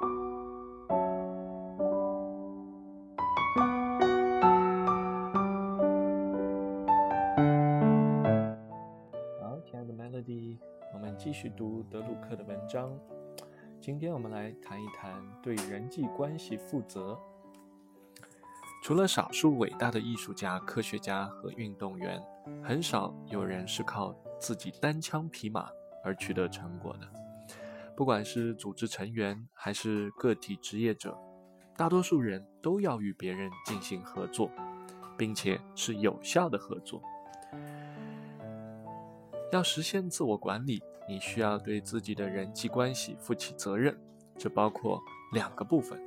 好，亲爱的 Melody，我们继续读德鲁克的文章。今天我们来谈一谈对人际关系负责。除了少数伟大的艺术家、科学家和运动员，很少有人是靠自己单枪匹马而取得成果的。不管是组织成员还是个体职业者，大多数人都要与别人进行合作，并且是有效的合作。要实现自我管理，你需要对自己的人际关系负起责任，这包括两个部分。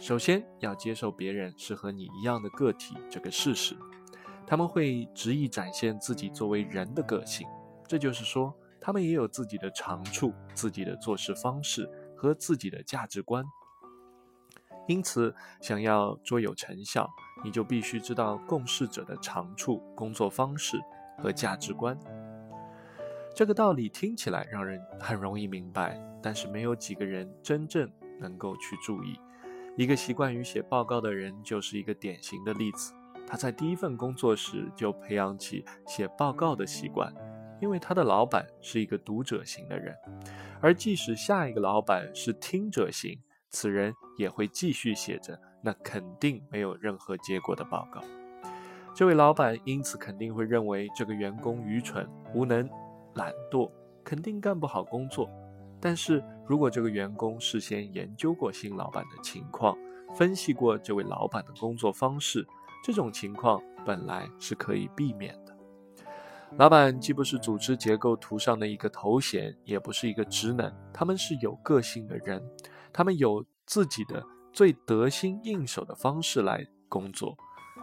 首先要接受别人是和你一样的个体这个事实，他们会执意展现自己作为人的个性，这就是说，他们也有自己的长处、自己的做事方式和自己的价值观。因此，想要卓有成效，你就必须知道共事者的长处、工作方式和价值观。这个道理听起来让人很容易明白，但是没有几个人真正能够去注意。一个习惯于写报告的人就是一个典型的例子。他在第一份工作时就培养起写报告的习惯，因为他的老板是一个读者型的人。而即使下一个老板是听者型，此人也会继续写着那肯定没有任何结果的报告。这位老板因此肯定会认为这个员工愚蠢、无能、懒惰，肯定干不好工作。但是如果这个员工事先研究过新老板的情况，分析过这位老板的工作方式，这种情况本来是可以避免的。老板既不是组织结构图上的一个头衔，也不是一个职能，他们是有个性的人，他们有自己的最得心应手的方式来工作。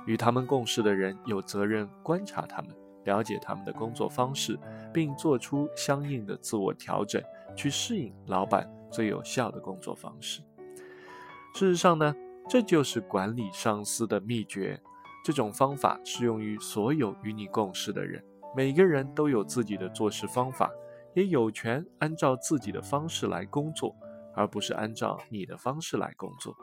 与他们共事的人有责任观察他们，了解他们的工作方式，并做出相应的自我调整。去适应老板最有效的工作方式。事实上呢，这就是管理上司的秘诀。这种方法适用于所有与你共事的人。每个人都有自己的做事方法，也有权按照自己的方式来工作，而不是按照你的方式来工作。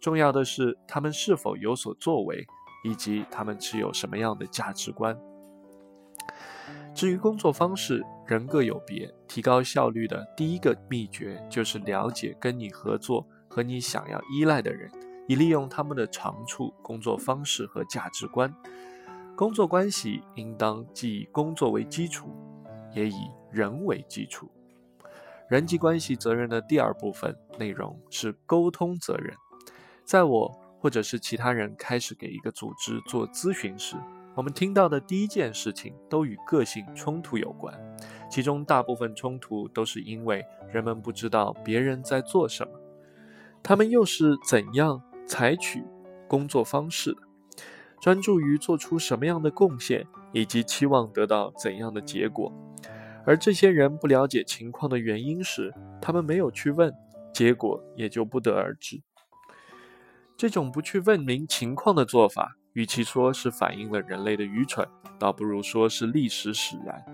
重要的是，他们是否有所作为，以及他们持有什么样的价值观。至于工作方式，人各有别。提高效率的第一个秘诀就是了解跟你合作和你想要依赖的人，以利用他们的长处、工作方式和价值观。工作关系应当既以工作为基础，也以人为基础。人际关系责任的第二部分内容是沟通责任。在我或者是其他人开始给一个组织做咨询时，我们听到的第一件事情都与个性冲突有关，其中大部分冲突都是因为人们不知道别人在做什么，他们又是怎样采取工作方式的，专注于做出什么样的贡献，以及期望得到怎样的结果。而这些人不了解情况的原因时，他们没有去问，结果也就不得而知。这种不去问明情况的做法。与其说是反映了人类的愚蠢，倒不如说是历史使然。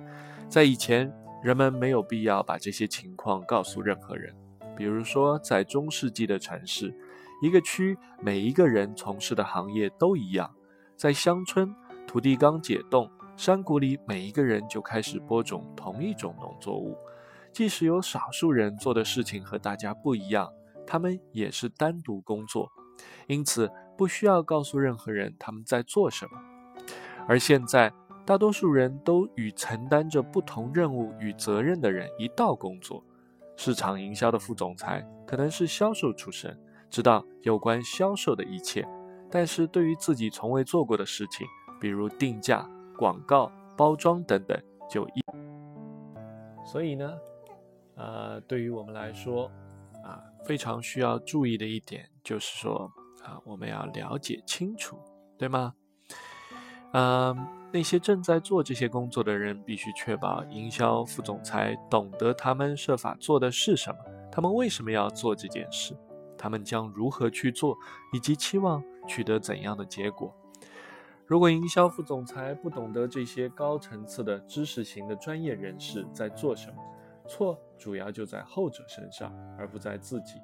在以前，人们没有必要把这些情况告诉任何人。比如说，在中世纪的城市，一个区每一个人从事的行业都一样；在乡村，土地刚解冻，山谷里每一个人就开始播种同一种农作物。即使有少数人做的事情和大家不一样，他们也是单独工作。因此，不需要告诉任何人他们在做什么。而现在，大多数人都与承担着不同任务与责任的人一道工作。市场营销的副总裁可能是销售出身，知道有关销售的一切，但是对于自己从未做过的事情，比如定价、广告、包装等等，就一。所以呢，呃，对于我们来说，啊，非常需要注意的一点就是说。啊，我们要了解清楚，对吗？嗯，那些正在做这些工作的人，必须确保营销副总裁懂得他们设法做的是什么，他们为什么要做这件事，他们将如何去做，以及期望取得怎样的结果。如果营销副总裁不懂得这些高层次的知识型的专业人士在做什么，错主要就在后者身上，而不在自己。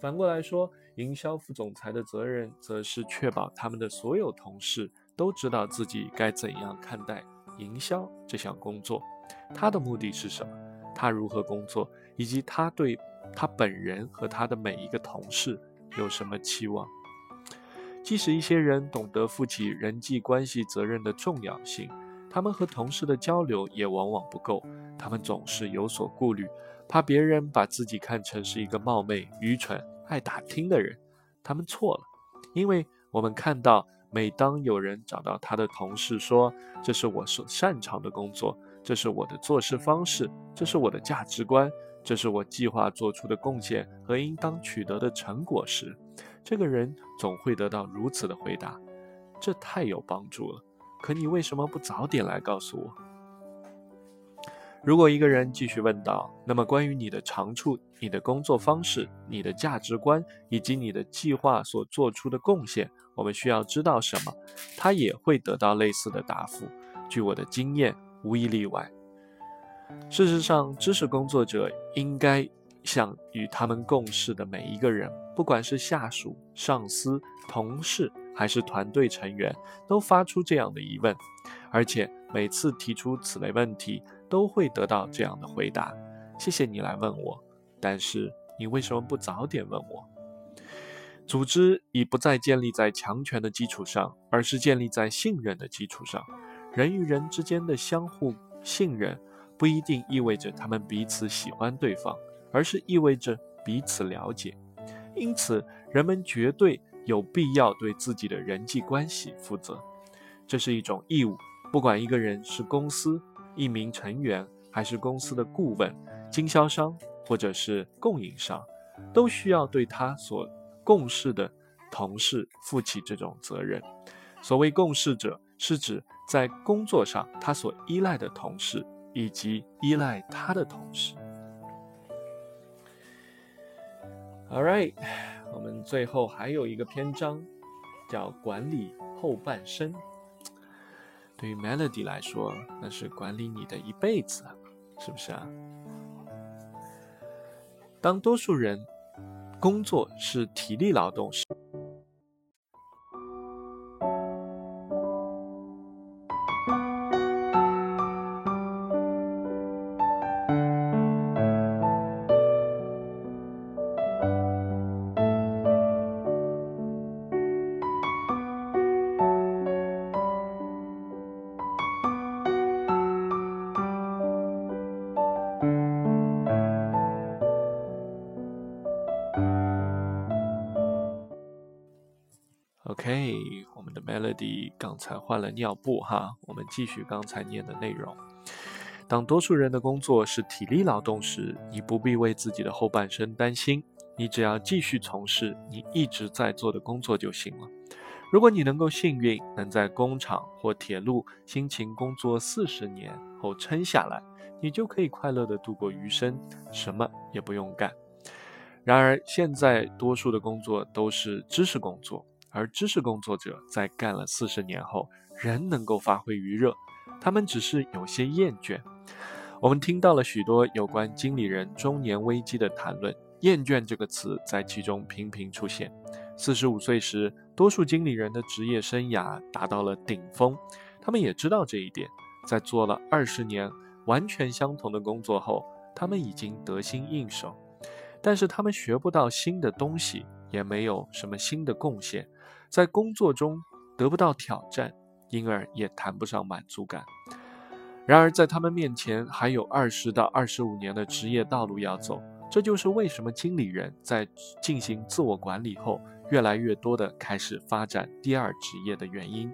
反过来说，营销副总裁的责任则是确保他们的所有同事都知道自己该怎样看待营销这项工作，他的目的是什么，他如何工作，以及他对他本人和他的每一个同事有什么期望。即使一些人懂得负起人际关系责任的重要性，他们和同事的交流也往往不够。他们总是有所顾虑，怕别人把自己看成是一个冒昧、愚蠢、爱打听的人。他们错了，因为我们看到，每当有人找到他的同事说：“这是我所擅长的工作，这是我的做事方式，这是我的价值观，这是我计划做出的贡献和应当取得的成果时。”这个人总会得到如此的回答，这太有帮助了。可你为什么不早点来告诉我？如果一个人继续问道：“那么关于你的长处、你的工作方式、你的价值观以及你的计划所做出的贡献，我们需要知道什么？”他也会得到类似的答复。据我的经验，无一例外。事实上，知识工作者应该。向与他们共事的每一个人，不管是下属、上司、同事，还是团队成员，都发出这样的疑问，而且每次提出此类问题，都会得到这样的回答：“谢谢你来问我，但是你为什么不早点问我？”组织已不再建立在强权的基础上，而是建立在信任的基础上。人与人之间的相互信任，不一定意味着他们彼此喜欢对方。而是意味着彼此了解，因此人们绝对有必要对自己的人际关系负责，这是一种义务。不管一个人是公司一名成员，还是公司的顾问、经销商或者是供应商，都需要对他所共事的同事负起这种责任。所谓共事者，是指在工作上他所依赖的同事以及依赖他的同事。All right，我们最后还有一个篇章，叫管理后半生。对于 Melody 来说，那是管理你的一辈子啊，是不是啊？当多数人工作是体力劳动时。Melody 刚才换了尿布哈，我们继续刚才念的内容。当多数人的工作是体力劳动时，你不必为自己的后半生担心，你只要继续从事你一直在做的工作就行了。如果你能够幸运，能在工厂或铁路辛勤工作四十年后撑下来，你就可以快乐地度过余生，什么也不用干。然而，现在多数的工作都是知识工作。而知识工作者在干了四十年后，仍能够发挥余热，他们只是有些厌倦。我们听到了许多有关经理人中年危机的谈论，厌倦这个词在其中频频出现。四十五岁时，多数经理人的职业生涯达到了顶峰，他们也知道这一点。在做了二十年完全相同的工作后，他们已经得心应手，但是他们学不到新的东西，也没有什么新的贡献。在工作中得不到挑战，因而也谈不上满足感。然而，在他们面前还有二十到二十五年的职业道路要走。这就是为什么经理人在进行自我管理后，越来越多的开始发展第二职业的原因。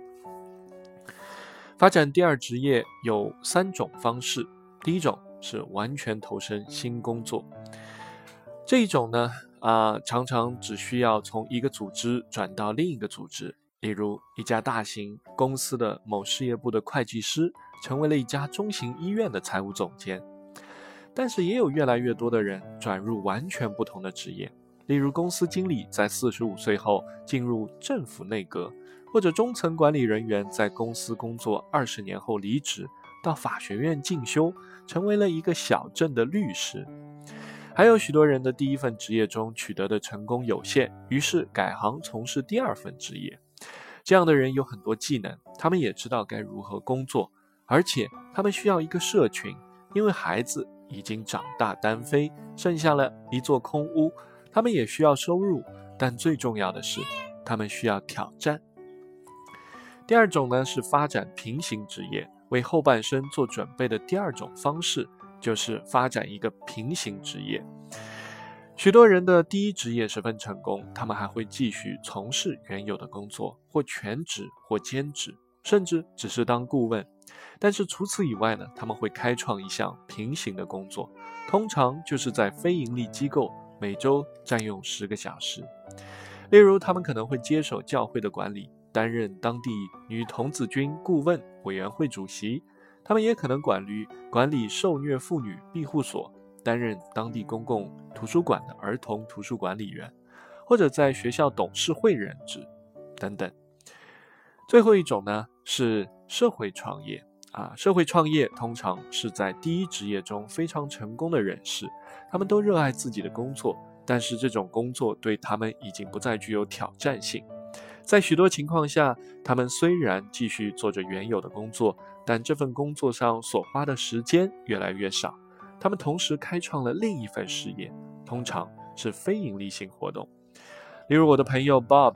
发展第二职业有三种方式：第一种是完全投身新工作，这一种呢。啊，常常只需要从一个组织转到另一个组织，例如一家大型公司的某事业部的会计师，成为了一家中型医院的财务总监。但是也有越来越多的人转入完全不同的职业，例如公司经理在四十五岁后进入政府内阁，或者中层管理人员在公司工作二十年后离职，到法学院进修，成为了一个小镇的律师。还有许多人的第一份职业中取得的成功有限，于是改行从事第二份职业。这样的人有很多技能，他们也知道该如何工作，而且他们需要一个社群，因为孩子已经长大单飞，剩下了一座空屋。他们也需要收入，但最重要的是，他们需要挑战。第二种呢是发展平行职业，为后半生做准备的第二种方式就是发展一个平行职业。许多人的第一职业十分成功，他们还会继续从事原有的工作，或全职，或兼职，甚至只是当顾问。但是除此以外呢，他们会开创一项平行的工作，通常就是在非盈利机构，每周占用十个小时。例如，他们可能会接手教会的管理，担任当地女童子军顾问委员会主席；他们也可能管理管理受虐妇女庇护所。担任当地公共图书馆的儿童图书管理员，或者在学校董事会任职，等等。最后一种呢是社会创业啊，社会创业通常是在第一职业中非常成功的人士，他们都热爱自己的工作，但是这种工作对他们已经不再具有挑战性。在许多情况下，他们虽然继续做着原有的工作，但这份工作上所花的时间越来越少。他们同时开创了另一份事业，通常是非盈利性活动。例如，我的朋友 Bob，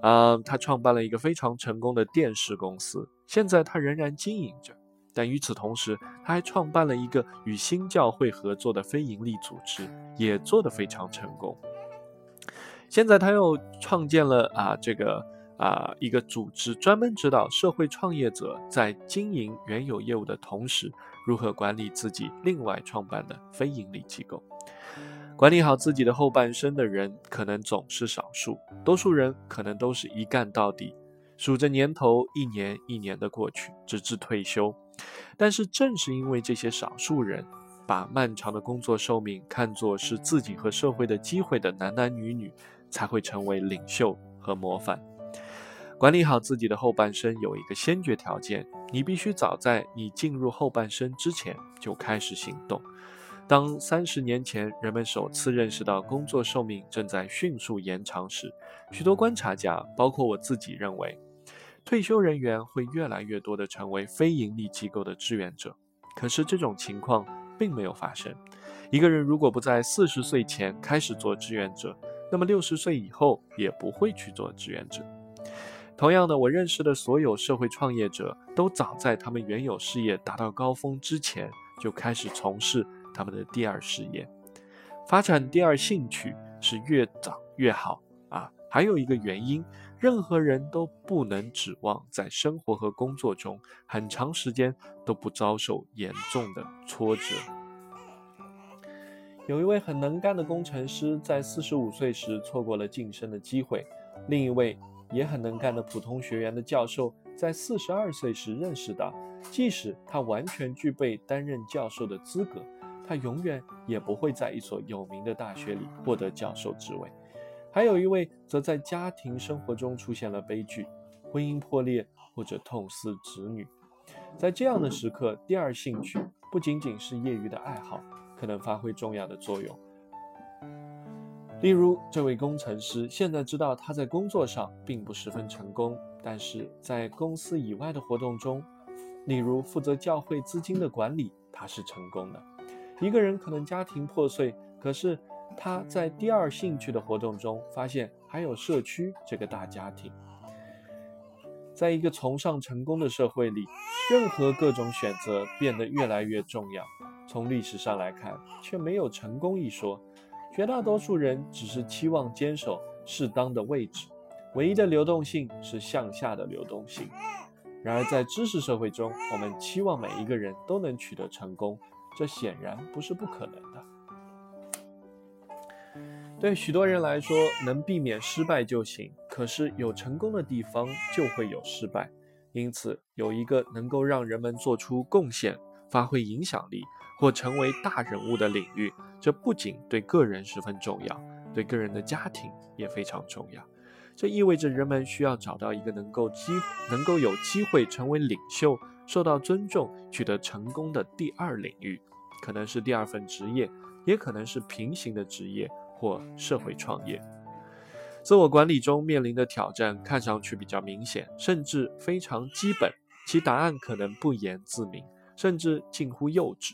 啊，他创办了一个非常成功的电视公司，现在他仍然经营着。但与此同时，他还创办了一个与新教会合作的非盈利组织，也做得非常成功。现在他又创建了啊，这个啊一个组织，专门指导社会创业者在经营原有业务的同时。如何管理自己另外创办的非盈利机构？管理好自己的后半生的人可能总是少数，多数人可能都是一干到底，数着年头，一年一年的过去，直至退休。但是正是因为这些少数人把漫长的工作寿命看作是自己和社会的机会的男男女女，才会成为领袖和模范。管理好自己的后半生有一个先决条件，你必须早在你进入后半生之前就开始行动。当三十年前人们首次认识到工作寿命正在迅速延长时，许多观察家，包括我自己，认为退休人员会越来越多地成为非盈利机构的志愿者。可是这种情况并没有发生。一个人如果不在四十岁前开始做志愿者，那么六十岁以后也不会去做志愿者。同样的，我认识的所有社会创业者都早在他们原有事业达到高峰之前就开始从事他们的第二事业。发展第二兴趣是越早越好啊！还有一个原因，任何人都不能指望在生活和工作中很长时间都不遭受严重的挫折。有一位很能干的工程师在四十五岁时错过了晋升的机会，另一位。也很能干的普通学员的教授，在四十二岁时认识到，即使他完全具备担任教授的资格，他永远也不会在一所有名的大学里获得教授职位。还有一位则在家庭生活中出现了悲剧，婚姻破裂或者痛失子女。在这样的时刻，第二兴趣不仅仅是业余的爱好，可能发挥重要的作用。例如，这位工程师现在知道他在工作上并不十分成功，但是在公司以外的活动中，例如负责教会资金的管理，他是成功的。一个人可能家庭破碎，可是他在第二兴趣的活动中发现还有社区这个大家庭。在一个崇尚成功的社会里，任何各种选择变得越来越重要。从历史上来看，却没有成功一说。绝大多数人只是期望坚守适当的位置，唯一的流动性是向下的流动性。然而，在知识社会中，我们期望每一个人都能取得成功，这显然不是不可能的。对许多人来说，能避免失败就行。可是，有成功的地方就会有失败，因此，有一个能够让人们做出贡献、发挥影响力。或成为大人物的领域，这不仅对个人十分重要，对个人的家庭也非常重要。这意味着人们需要找到一个能够机能够有机会成为领袖、受到尊重、取得成功的第二领域，可能是第二份职业，也可能是平行的职业或社会创业。自我管理中面临的挑战看上去比较明显，甚至非常基本，其答案可能不言自明，甚至近乎幼稚。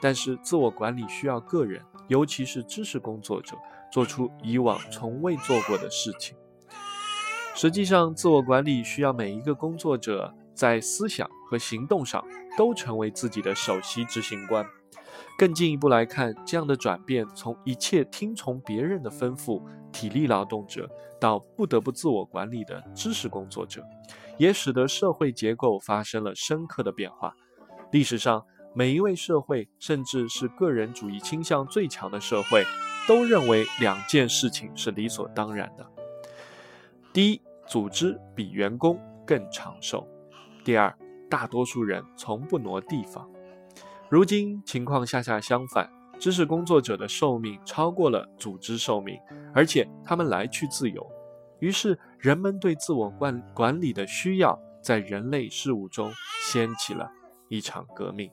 但是，自我管理需要个人，尤其是知识工作者，做出以往从未做过的事情。实际上，自我管理需要每一个工作者在思想和行动上都成为自己的首席执行官。更进一步来看，这样的转变从一切听从别人的吩咐、体力劳动者，到不得不自我管理的知识工作者，也使得社会结构发生了深刻的变化。历史上，每一位社会，甚至是个人主义倾向最强的社会，都认为两件事情是理所当然的：第一，组织比员工更长寿；第二，大多数人从不挪地方。如今情况恰恰相反，知识工作者的寿命超过了组织寿命，而且他们来去自由。于是，人们对自我管管理的需要在人类事物中掀起了一场革命。